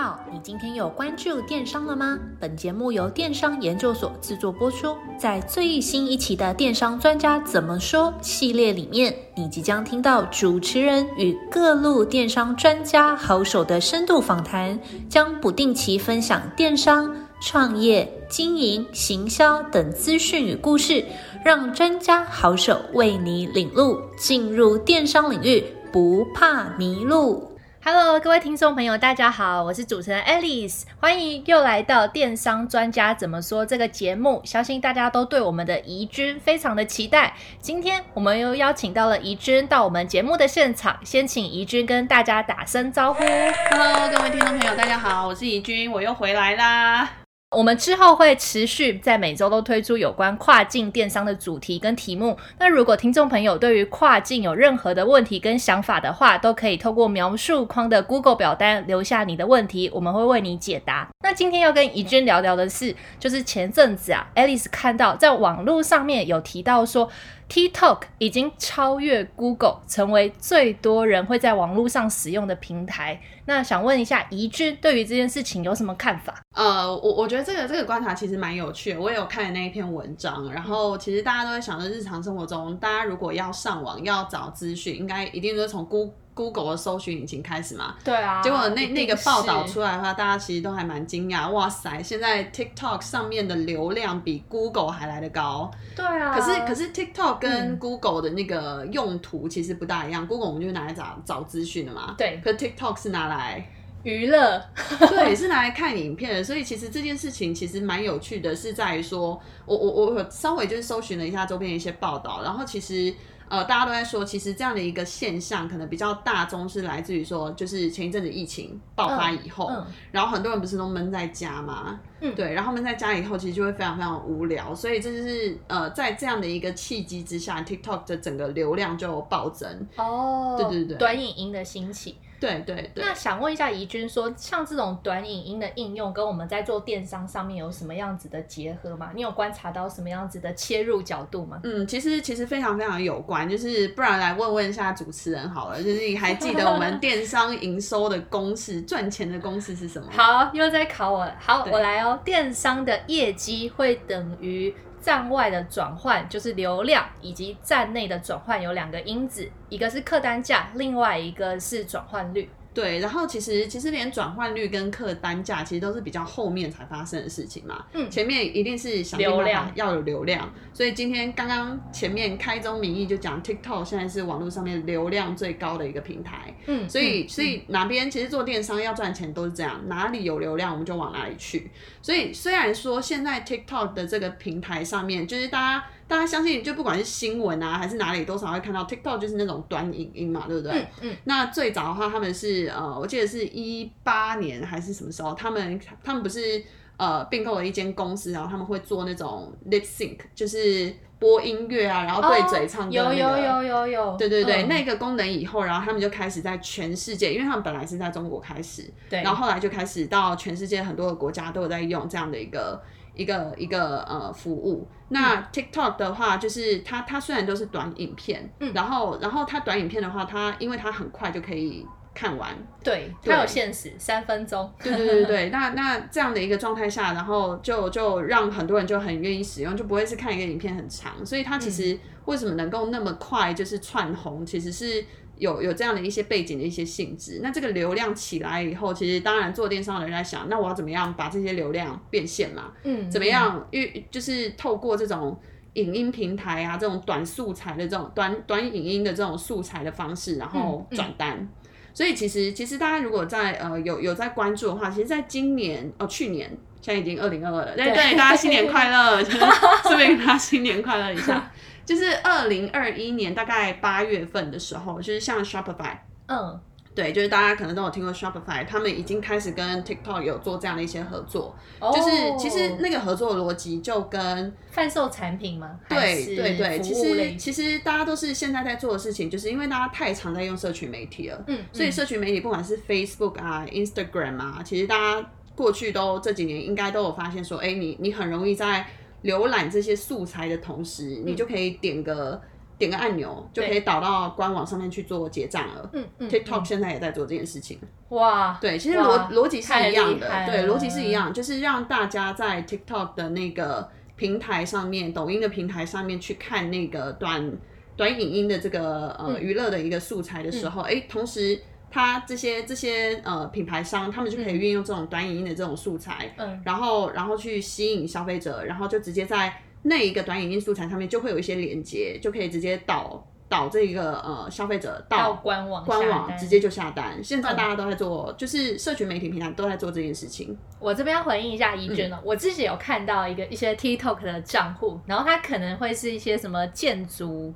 好，你今天有关注电商了吗？本节目由电商研究所制作播出。在最新一期的《电商专家怎么说》系列里面，你即将听到主持人与各路电商专家好手的深度访谈，将不定期分享电商、创业、经营、行销等资讯与故事，让专家好手为你领路，进入电商领域不怕迷路。Hello，各位听众朋友，大家好，我是主持人 Alice，欢迎又来到《电商专家怎么说》这个节目。相信大家都对我们的宜君非常的期待。今天我们又邀请到了宜君到我们节目的现场，先请宜君跟大家打声招呼。Hello，各位听众朋友，大家好，我是宜君，我又回来啦。我们之后会持续在每周都推出有关跨境电商的主题跟题目。那如果听众朋友对于跨境有任何的问题跟想法的话，都可以透过描述框的 Google 表单留下你的问题，我们会为你解答。那今天要跟怡君聊聊的是，就是前阵子啊，Alice 看到在网络上面有提到说。TikTok 已经超越 Google，成为最多人会在网络上使用的平台。那想问一下怡君，对于这件事情有什么看法？呃，我我觉得这个这个观察其实蛮有趣的。我也有看那一篇文章，然后其实大家都会想着日常生活中，大家如果要上网要找资讯，应该一定都是从 Google。Google 的搜寻引擎开始嘛？对啊。结果那那个报道出来的话，大家其实都还蛮惊讶。哇塞，现在 TikTok 上面的流量比 Google 还来得高。对啊。可是可是 TikTok 跟 Google 的那个用途其实不大一样。嗯、Google 我们就拿来找找资讯的嘛。对。可 TikTok 是拿来娱乐。对，是拿来看影片的。所以其实这件事情其实蛮有趣的，是在于说，我我我稍微就是搜寻了一下周边的一些报道，然后其实。呃，大家都在说，其实这样的一个现象可能比较大宗是来自于说，就是前一阵子疫情爆发以后，嗯嗯、然后很多人不是都闷在家嘛，嗯，对，然后闷在家以后，其实就会非常非常无聊，所以这就是呃，在这样的一个契机之下，TikTok 的整个流量就暴增。哦，对对对，短影音的兴起。对对对，那想问一下怡君，说像这种短影音的应用，跟我们在做电商上面有什么样子的结合吗？你有观察到什么样子的切入角度吗？嗯，其实其实非常非常有关，就是不然来问问一下主持人好了，就是你还记得我们 电商营收的公式，赚钱的公式是什么？好，又在考我了。好，我来哦。电商的业绩会等于。站外的转换就是流量，以及站内的转换有两个因子，一个是客单价，另外一个是转换率。对，然后其实其实连转换率跟客单价其实都是比较后面才发生的事情嘛。嗯，前面一定是想流量要有流量，所以今天刚刚前面开宗明义就讲 TikTok 现在是网络上面流量最高的一个平台。嗯，所以所以哪边其实做电商要赚钱都是这样，哪里有流量我们就往哪里去。所以虽然说现在 TikTok 的这个平台上面就是大家。大家相信，就不管是新闻啊，还是哪里，多少会看到 TikTok 就是那种短影音嘛，对不对？嗯。嗯，那最早的话，他们是呃，我记得是一八年还是什么时候，他们他们不是呃并购了一间公司，然后他们会做那种 lip sync，就是播音乐啊，然后对嘴唱歌，那个。有有有有有。对对对，嗯、那个功能以后，然后他们就开始在全世界，因为他们本来是在中国开始，对，然后后来就开始到全世界很多的国家都有在用这样的一个。一个一个呃服务，那 TikTok 的话，就是它它虽然都是短影片，嗯，然后然后它短影片的话，它因为它很快就可以看完，对，它有限时三分钟，对对对对，那那这样的一个状态下，然后就就让很多人就很愿意使用，就不会是看一个影片很长，所以它其实为什么能够那么快就是窜红，其实是。有有这样的一些背景的一些性质，那这个流量起来以后，其实当然做电商的人在想，那我要怎么样把这些流量变现嘛？嗯，怎么样？因为就是透过这种影音平台啊，这种短素材的这种短短影音的这种素材的方式，然后转单。嗯嗯、所以其实其实大家如果在呃有有在关注的话，其实在今年哦去年现在已经二零二二了，对对，大家新年快乐，顺便给大家新年快乐一下。就是二零二一年大概八月份的时候，就是像 Shopify，嗯，对，就是大家可能都有听过 Shopify，他们已经开始跟 TikTok 有做这样的一些合作。哦，就是其实那个合作逻辑就跟贩售产品吗？对对对，其实其实大家都是现在在做的事情，就是因为大家太常在用社群媒体了，嗯，所以社群媒体不管是 Facebook 啊、Instagram 啊，其实大家过去都这几年应该都有发现说，哎，你你很容易在浏览这些素材的同时，你就可以点个点个按钮就可以导到官网上面去做结账了。嗯嗯。TikTok 现在也在做这件事情。哇。对，其实逻逻辑是一样的。对，逻辑是一样，就是让大家在 TikTok 的那个平台上面，抖音的平台上面去看那个短短影音的这个呃娱乐的一个素材的时候，哎、嗯，同时它这些这些呃品牌商，他们就可以运用这种短影音的这种素材，嗯，然后然后去吸引消费者，然后就直接在。那一个短影音素材上面就会有一些连接，就可以直接导导这个呃消费者到，到官网官网直接就下单。现在大家都在做，嗯、就是社群媒体平台都在做这件事情。我这边要回应一下怡君哦，嗯、我自己有看到一个一些 TikTok 的账户，然后它可能会是一些什么建筑。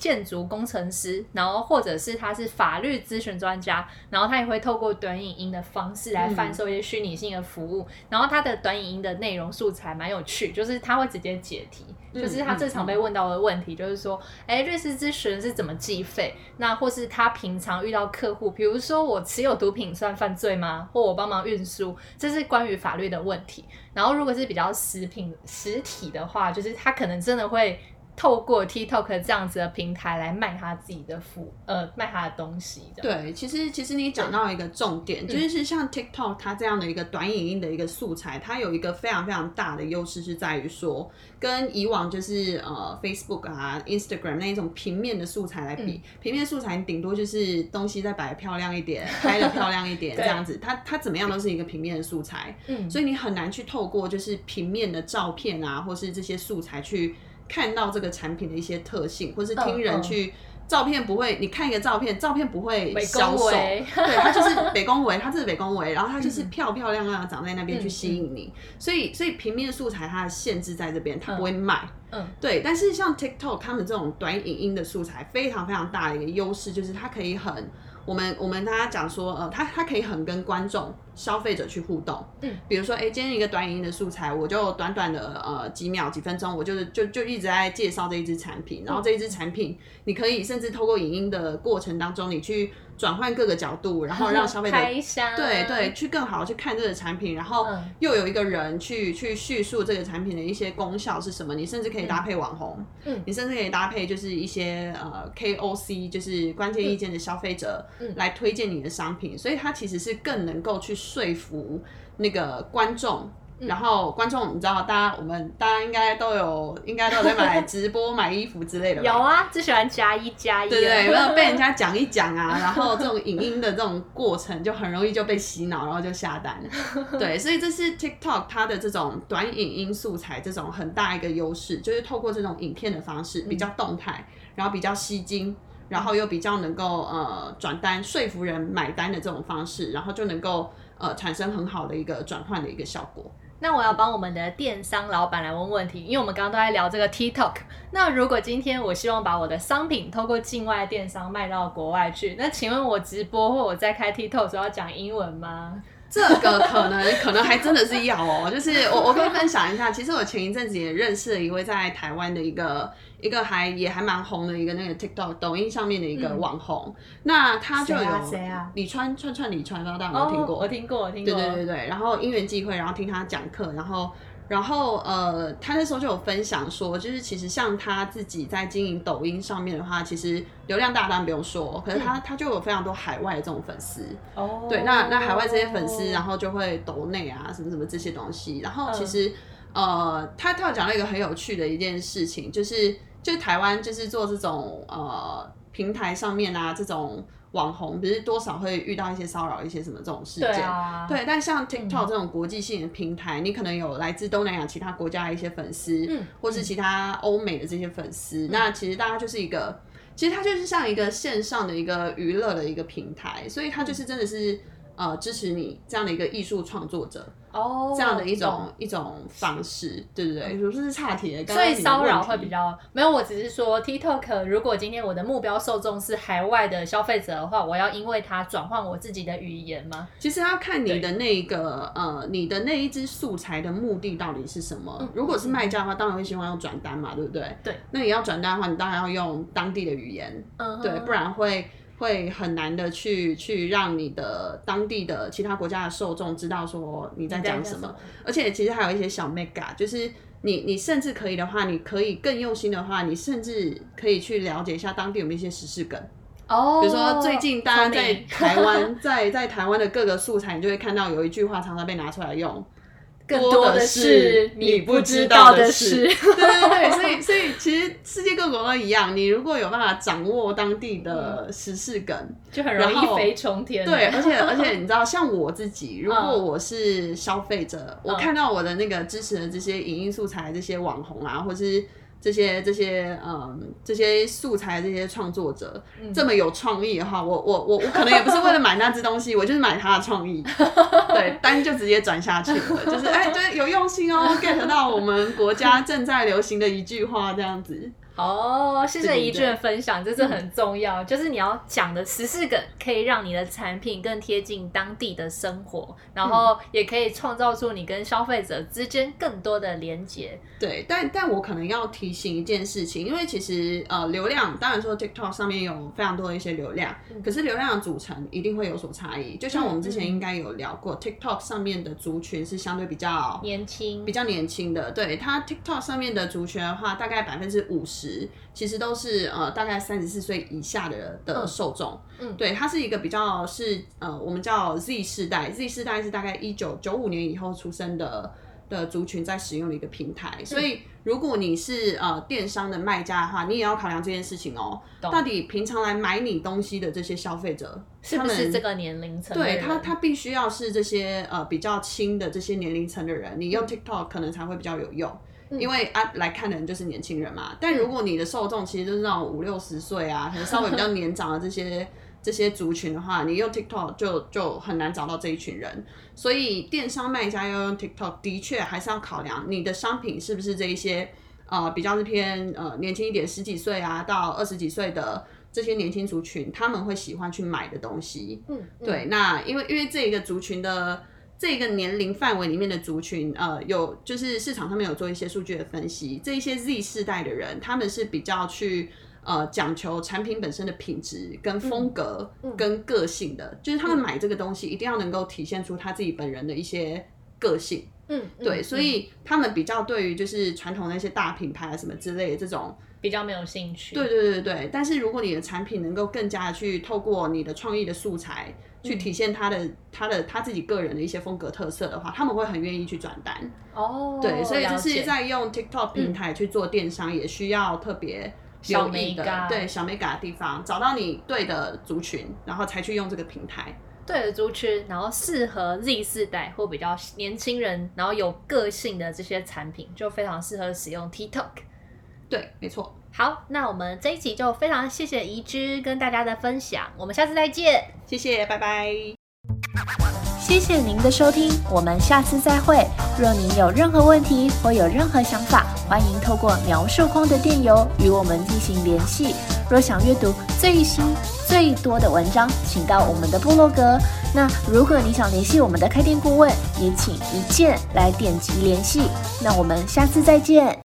建筑工程师，然后或者是他是法律咨询专家，然后他也会透过短影音的方式来贩售一些虚拟性的服务。嗯、然后他的短影音的内容素材蛮有趣，就是他会直接解题，嗯、就是他最常被问到的问题，就是说，哎、嗯，律师咨询是怎么计费？那或是他平常遇到客户，比如说我持有毒品算犯罪吗？或我帮忙运输，这是关于法律的问题。然后如果是比较实品实体的话，就是他可能真的会。透过 TikTok 这样子的平台来卖他自己的服，呃，卖他的东西。对，其实其实你讲到一个重点，就是像 TikTok 它这样的一个短影音的一个素材，嗯、它有一个非常非常大的优势是在于说，跟以往就是呃 Facebook 啊、Instagram 那一种平面的素材来比，嗯、平面素材顶多就是东西再摆漂亮一点，拍的漂亮一点这样子，它它怎么样都是一个平面的素材。嗯，所以你很难去透过就是平面的照片啊，或是这些素材去。看到这个产品的一些特性，或是听人去、照片不会，你看一个照片，照片不会销售，对，它就是北宫维，它就是北宫维，然后它就是漂漂亮亮的长在那边去吸引你，所以所以平面素材它的限制在这边，它不会卖，嗯，对，但是像 TikTok 他们这种短影音的素材非常非常大的一个优势就是它可以很。我们我们大家讲说，呃，他他可以很跟观众、消费者去互动。嗯，比如说，哎，今天一个短影音的素材，我就短短的呃几秒、几分钟，我就是就就一直在介绍这一支产品，然后这一支产品，你可以甚至透过影音的过程当中，你去。转换各个角度，然后让消费者 箱对对去更好去看这个产品，然后又有一个人去去叙述这个产品的一些功效是什么。你甚至可以搭配网红，嗯，你甚至可以搭配就是一些呃 KOC，就是关键意见的消费者来推荐你的商品，所以它其实是更能够去说服那个观众。然后观众，你知道，大家我们大家应该都有，应该都有在买直播买衣服之类的吧？有啊，最喜欢加一加一。对对，有没有被人家讲一讲啊？然后这种影音的这种过程，就很容易就被洗脑，然后就下单。对，所以这是 TikTok 它的这种短影音素材这种很大一个优势，就是透过这种影片的方式，比较动态，然后比较吸睛，然后又比较能够呃转单说服人买单的这种方式，然后就能够呃产生很好的一个转换的一个效果。那我要帮我们的电商老板来问问题，因为我们刚刚都在聊这个 TikTok。那如果今天我希望把我的商品透过境外电商卖到国外去，那请问我直播或我在开 TikTok 时候要讲英文吗？这个可能可能还真的是要哦，就是我我可以分享一下，其实我前一阵子也认识了一位在台湾的一个一个还也还蛮红的一个那个 TikTok 抖音上面的一个网红，嗯、那他就有谁啊？李川串串李川，不知道大家有没有听过？我听过，我听过。对对对对，然后因缘际会，然后听他讲课，然后。然后呃，他那时候就有分享说，就是其实像他自己在经营抖音上面的话，其实流量大当然不用说，可是他、嗯、他就有非常多海外的这种粉丝。哦。对，那那海外这些粉丝，然后就会抖内啊，什么什么这些东西。然后其实、嗯、呃，他他有讲到一个很有趣的一件事情，就是就台湾就是做这种呃平台上面啊这种。网红不是多少会遇到一些骚扰，一些什么这种事件，对，啊、对，但像 TikTok 这种国际性的平台，嗯、你可能有来自东南亚其他国家的一些粉丝，嗯，或是其他欧美的这些粉丝，嗯、那其实大家就是一个，其实它就是像一个线上的一个娱乐的一个平台，所以它就是真的是呃支持你这样的一个艺术创作者。哦，这样的一种、oh, 一种方式，对不对？不是差题，所以骚扰会比较没有。我只是说，TikTok 如果今天我的目标受众是海外的消费者的话，我要因为它转换我自己的语言吗？其实要看你的那个对呃，你的那一支素材的目的到底是什么。嗯、如果是卖家的话，当然会希望用转单嘛，对不对？对。那你要转单的话，你当然要用当地的语言，嗯哼，对，不然会。会很难的去去让你的当地的其他国家的受众知道说你在讲什么，而且其实还有一些小 mega，就是你你甚至可以的话，你可以更用心的话，你甚至可以去了解一下当地有没有一些时事梗。哦，比如说最近大家在台湾，在在台湾的各个素材，你就会看到有一句话常常被拿出来用。更多的是你不知道的事，对对 对，所以所以其实世界各国都一样，你如果有办法掌握当地的时事梗，就很容易一飞冲天。对，而且而且 你知道，像我自己，如果我是消费者，嗯、我看到我的那个支持的这些影音素材，这些网红啊，或是。这些这些嗯，这些素材这些创作者、嗯、这么有创意的话，我我我我可能也不是为了买那只东西，我就是买他的创意，对，单就直接转下去了，就是哎，对，有用心哦，get 到我们国家正在流行的一句话这样子。哦，谢谢一俊的分享，这是很重要。嗯、就是你要讲的十四个，可以让你的产品更贴近当地的生活，然后也可以创造出你跟消费者之间更多的连接。对，但但我可能要提醒一件事情，因为其实呃，流量当然说 TikTok 上面有非常多的一些流量，嗯、可是流量的组成一定会有所差异。就像我们之前应该有聊过、嗯、，TikTok 上面的族群是相对比较年轻，比较年轻的。对，它 TikTok 上面的族群的话，大概百分之五十。其实都是呃大概三十四岁以下的的受众，嗯，对，它是一个比较是呃我们叫 Z 世代，Z 世代是大概一九九五年以后出生的的族群在使用的一个平台，嗯、所以如果你是呃电商的卖家的话，你也要考量这件事情哦，到底平常来买你东西的这些消费者是不是这个年龄层？对他，他必须要是这些呃比较轻的这些年龄层的人，你用 TikTok 可能才会比较有用。因为啊，来看的人就是年轻人嘛。但如果你的受众其实就是那种五六十岁啊，可能稍微比较年长的这些这些族群的话，你用 TikTok 就就很难找到这一群人。所以电商卖家要用 TikTok，的确还是要考量你的商品是不是这一些呃比较是偏呃年轻一点，十几岁啊到二十几岁的这些年轻族群，他们会喜欢去买的东西。嗯，对。那因为因为这一个族群的。这个年龄范围里面的族群，呃，有就是市场上面有做一些数据的分析，这一些 Z 世代的人，他们是比较去呃讲求产品本身的品质跟风格跟个性的，嗯、就是他们买这个东西一定要能够体现出他自己本人的一些个性。嗯，对，嗯、所以他们比较对于就是传统的那些大品牌啊什么之类的这种比较没有兴趣。对对对对，但是如果你的产品能够更加的去透过你的创意的素材。去体现他的、嗯、他的他自己个人的一些风格特色的话，他们会很愿意去转单。哦，对，所以就是在用 TikTok 平台去做电商，嗯、也需要特别留意的，小对小 mega 的地方，找到你对的族群，然后才去用这个平台。对的族群，然后适合 Z 世代或比较年轻人，然后有个性的这些产品，就非常适合使用 TikTok。对，没错。好，那我们这一集就非常谢谢宜之跟大家的分享，我们下次再见，谢谢，拜拜。谢谢您的收听，我们下次再会。若您有任何问题或有任何想法，欢迎透过描述框的电邮与我们进行联系。若想阅读最新最多的文章，请到我们的部落格。那如果你想联系我们的开店顾问，也请一键来点击联系。那我们下次再见。